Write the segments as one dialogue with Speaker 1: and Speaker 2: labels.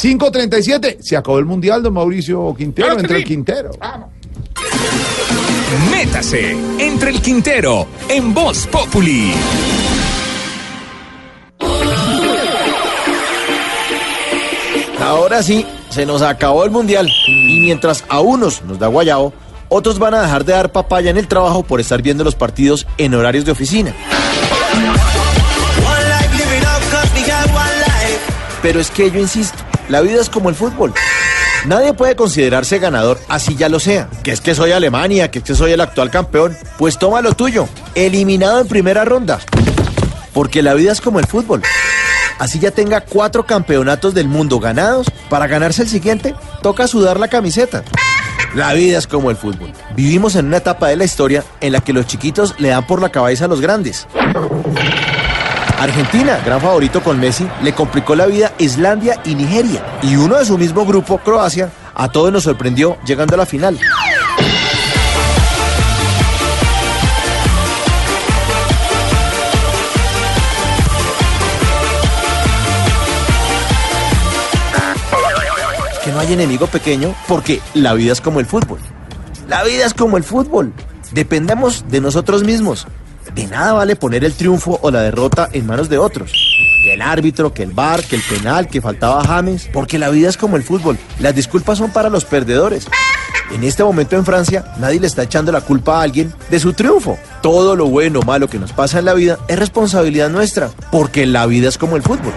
Speaker 1: 5.37. Se acabó el mundial, don Mauricio Quintero.
Speaker 2: Claro
Speaker 1: entre el. Quintero.
Speaker 3: Métase entre el Quintero en Voz Populi.
Speaker 4: Ahora sí, se nos acabó el mundial. Y mientras a unos nos da guayao, otros van a dejar de dar papaya en el trabajo por estar viendo los partidos en horarios de oficina. Pero es que yo insisto, la vida es como el fútbol. Nadie puede considerarse ganador así ya lo sea. Que es que soy Alemania, que es que soy el actual campeón. Pues toma lo tuyo, eliminado en primera ronda. Porque la vida es como el fútbol. Así ya tenga cuatro campeonatos del mundo ganados, para ganarse el siguiente, toca sudar la camiseta. La vida es como el fútbol. Vivimos en una etapa de la historia en la que los chiquitos le dan por la cabeza a los grandes. Argentina, gran favorito con Messi, le complicó la vida Islandia y Nigeria. Y uno de su mismo grupo, Croacia, a todos nos sorprendió llegando a la final. Que no hay enemigo pequeño porque la vida es como el fútbol. La vida es como el fútbol. Dependemos de nosotros mismos. De nada vale poner el triunfo o la derrota en manos de otros. Que el árbitro, que el bar, que el penal, que faltaba James. Porque la vida es como el fútbol. Las disculpas son para los perdedores. En este momento en Francia, nadie le está echando la culpa a alguien de su triunfo. Todo lo bueno o malo que nos pasa en la vida es responsabilidad nuestra. Porque la vida es como el fútbol.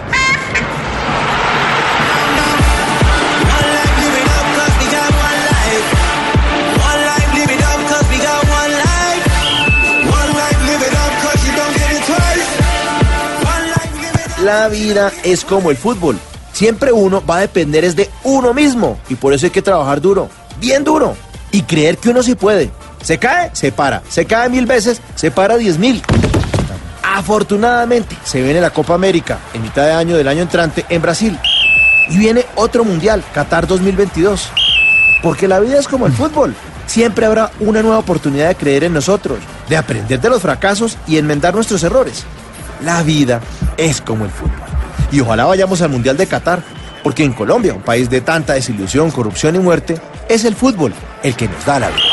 Speaker 4: La vida es como el fútbol. Siempre uno va a depender es de uno mismo. Y por eso hay que trabajar duro, bien duro. Y creer que uno sí puede. Se cae, se para. Se cae mil veces, se para diez mil. Afortunadamente, se viene la Copa América en mitad de año del año entrante en Brasil. Y viene otro mundial, Qatar 2022. Porque la vida es como el fútbol. Siempre habrá una nueva oportunidad de creer en nosotros, de aprender de los fracasos y enmendar nuestros errores. La vida es como el fútbol. Y ojalá vayamos al Mundial de Qatar, porque en Colombia, un país de tanta desilusión, corrupción y muerte, es el fútbol el que nos da la vida.